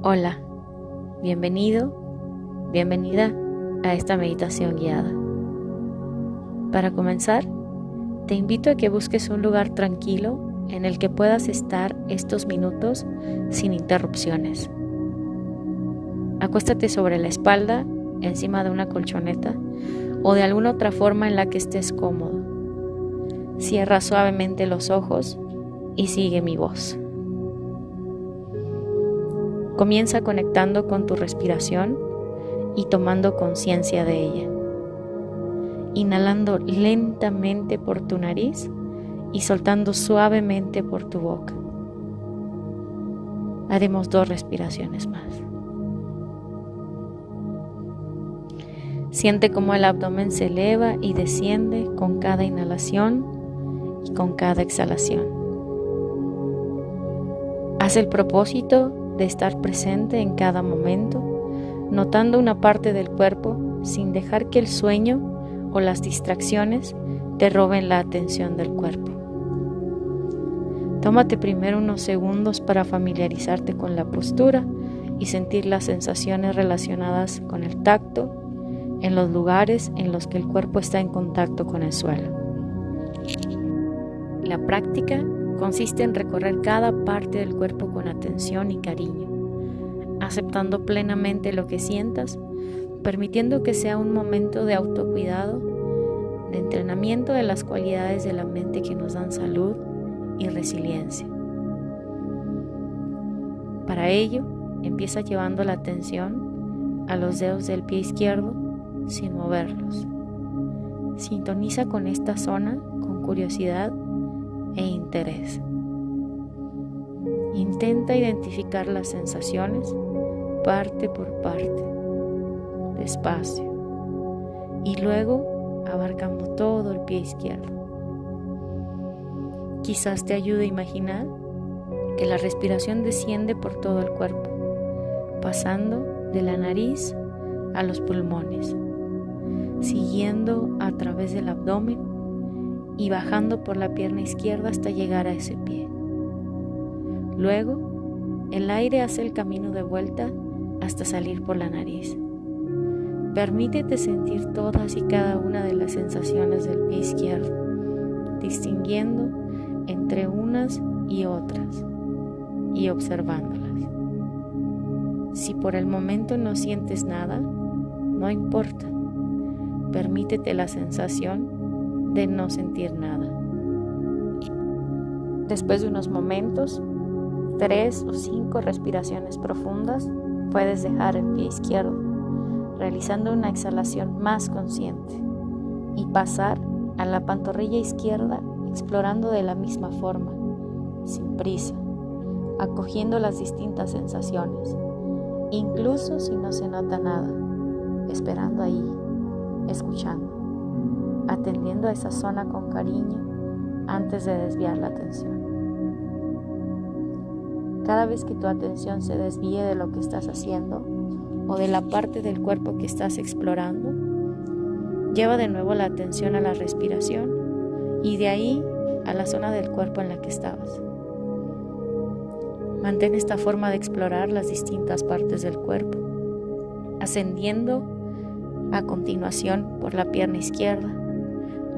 Hola, bienvenido, bienvenida a esta meditación guiada. Para comenzar, te invito a que busques un lugar tranquilo en el que puedas estar estos minutos sin interrupciones. Acuéstate sobre la espalda, encima de una colchoneta o de alguna otra forma en la que estés cómodo. Cierra suavemente los ojos y sigue mi voz. Comienza conectando con tu respiración y tomando conciencia de ella. Inhalando lentamente por tu nariz y soltando suavemente por tu boca. Haremos dos respiraciones más. Siente cómo el abdomen se eleva y desciende con cada inhalación y con cada exhalación. Haz el propósito de estar presente en cada momento, notando una parte del cuerpo sin dejar que el sueño o las distracciones te roben la atención del cuerpo. Tómate primero unos segundos para familiarizarte con la postura y sentir las sensaciones relacionadas con el tacto en los lugares en los que el cuerpo está en contacto con el suelo. La práctica consiste en recorrer cada parte del cuerpo con atención y cariño, aceptando plenamente lo que sientas, permitiendo que sea un momento de autocuidado, de entrenamiento de las cualidades de la mente que nos dan salud y resiliencia. Para ello, empieza llevando la atención a los dedos del pie izquierdo sin moverlos. Sintoniza con esta zona con curiosidad e interés. Intenta identificar las sensaciones parte por parte, despacio, y luego abarcando todo el pie izquierdo. Quizás te ayude a imaginar que la respiración desciende por todo el cuerpo, pasando de la nariz a los pulmones, siguiendo a través del abdomen y bajando por la pierna izquierda hasta llegar a ese pie. Luego, el aire hace el camino de vuelta hasta salir por la nariz. Permítete sentir todas y cada una de las sensaciones del pie izquierdo, distinguiendo entre unas y otras y observándolas. Si por el momento no sientes nada, no importa. Permítete la sensación de no sentir nada. Después de unos momentos, tres o cinco respiraciones profundas, puedes dejar el pie izquierdo, realizando una exhalación más consciente y pasar a la pantorrilla izquierda explorando de la misma forma, sin prisa, acogiendo las distintas sensaciones, incluso si no se nota nada, esperando ahí, escuchando, atendiendo a esa zona con cariño antes de desviar la atención. Cada vez que tu atención se desvíe de lo que estás haciendo o de la parte del cuerpo que estás explorando, lleva de nuevo la atención a la respiración y de ahí a la zona del cuerpo en la que estabas. Mantén esta forma de explorar las distintas partes del cuerpo, ascendiendo a continuación por la pierna izquierda.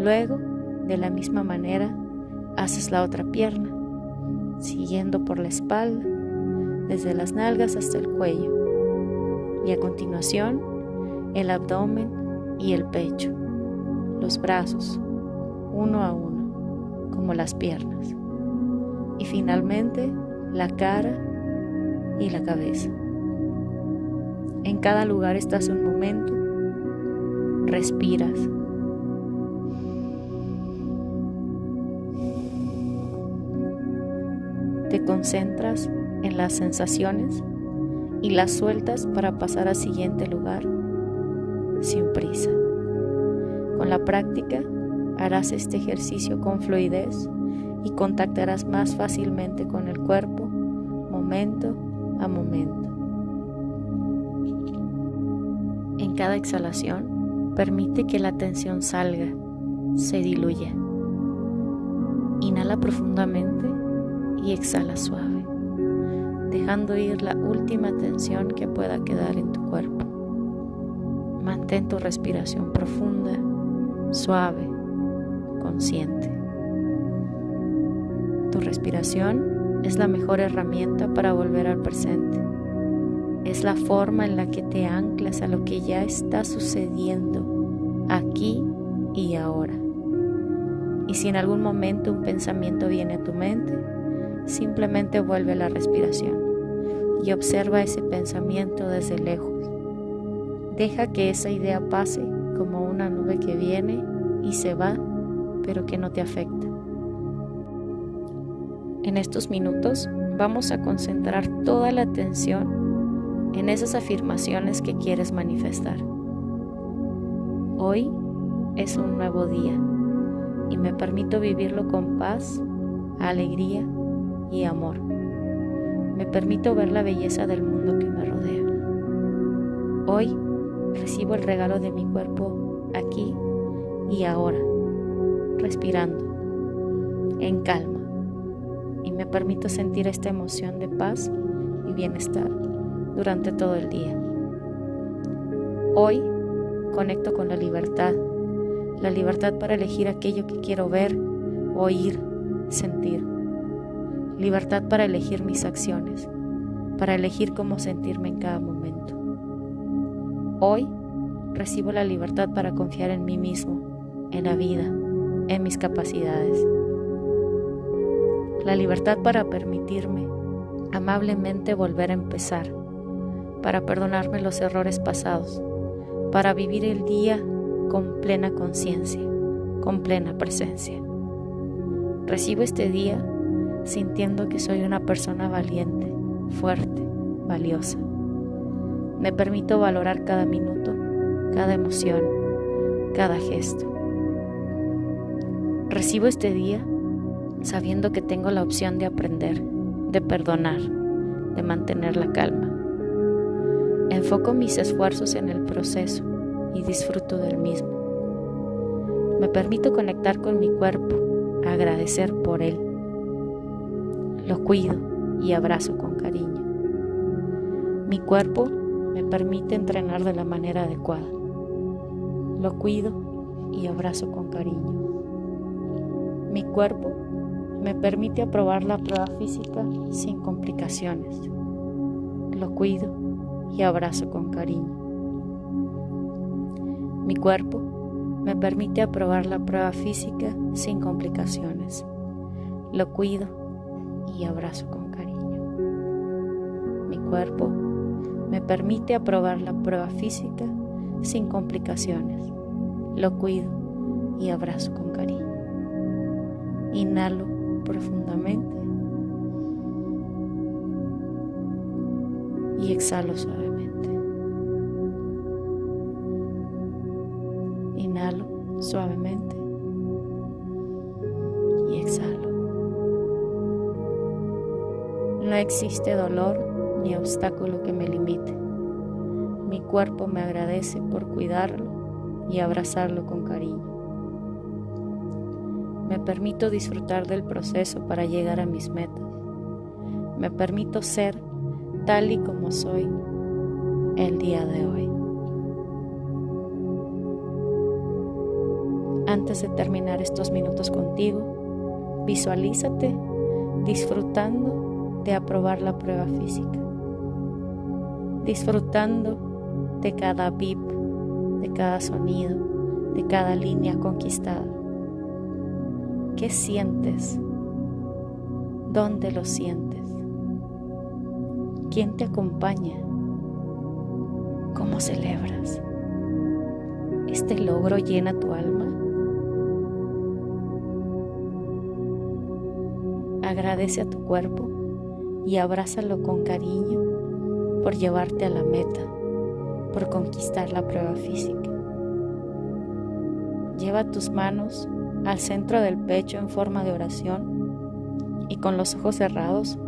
Luego, de la misma manera, haces la otra pierna siguiendo por la espalda, desde las nalgas hasta el cuello, y a continuación el abdomen y el pecho, los brazos, uno a uno, como las piernas, y finalmente la cara y la cabeza. En cada lugar estás un momento, respiras te concentras en las sensaciones y las sueltas para pasar al siguiente lugar sin prisa. Con la práctica harás este ejercicio con fluidez y contactarás más fácilmente con el cuerpo momento a momento. En cada exhalación, permite que la tensión salga, se diluya. Inhala profundamente y exhala suave. dejando ir la última tensión que pueda quedar en tu cuerpo. Mantén tu respiración profunda, suave, consciente. Tu respiración es la mejor herramienta para volver al presente. Es la forma en la que te anclas a lo que ya está sucediendo aquí y ahora. Y si en algún momento un pensamiento viene a tu mente, simplemente vuelve la respiración y observa ese pensamiento desde lejos. Deja que esa idea pase como una nube que viene y se va, pero que no te afecta. En estos minutos vamos a concentrar toda la atención en esas afirmaciones que quieres manifestar. Hoy es un nuevo día y me permito vivirlo con paz, alegría y amor. Me permito ver la belleza del mundo que me rodea. Hoy recibo el regalo de mi cuerpo aquí y ahora, respirando, en calma, y me permito sentir esta emoción de paz y bienestar durante todo el día. Hoy conecto con la libertad, la libertad para elegir aquello que quiero ver, oír, sentir libertad para elegir mis acciones, para elegir cómo sentirme en cada momento. Hoy recibo la libertad para confiar en mí mismo, en la vida, en mis capacidades. La libertad para permitirme amablemente volver a empezar, para perdonarme los errores pasados, para vivir el día con plena conciencia, con plena presencia. Recibo este día sintiendo que soy una persona valiente, fuerte, valiosa. Me permito valorar cada minuto, cada emoción, cada gesto. Recibo este día sabiendo que tengo la opción de aprender, de perdonar, de mantener la calma. Enfoco mis esfuerzos en el proceso y disfruto del mismo. Me permito conectar con mi cuerpo, agradecer por él lo cuido y abrazo con cariño. Mi cuerpo me permite entrenar de la manera adecuada. Lo cuido y abrazo con cariño. Mi cuerpo me permite aprobar la prueba física sin complicaciones. Lo cuido y abrazo con cariño. Mi cuerpo me permite aprobar la prueba física sin complicaciones. Lo cuido abrazo con cariño. Mi cuerpo me permite aprobar la prueba física sin complicaciones. Lo cuido y abrazo con cariño. Inhalo profundamente y exhalo suavemente. Inhalo suavemente No existe dolor ni obstáculo que me limite. Mi cuerpo me agradece por cuidarlo y abrazarlo con cariño. Me permito disfrutar del proceso para llegar a mis metas. Me permito ser tal y como soy el día de hoy. Antes de terminar estos minutos contigo, visualízate disfrutando de aprobar la prueba física, disfrutando de cada bip, de cada sonido, de cada línea conquistada. ¿Qué sientes? ¿Dónde lo sientes? ¿Quién te acompaña? ¿Cómo celebras? ¿Este logro llena tu alma? Agradece a tu cuerpo y abrázalo con cariño por llevarte a la meta, por conquistar la prueba física. Lleva tus manos al centro del pecho en forma de oración y con los ojos cerrados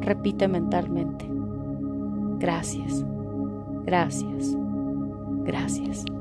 repite mentalmente, gracias, gracias, gracias.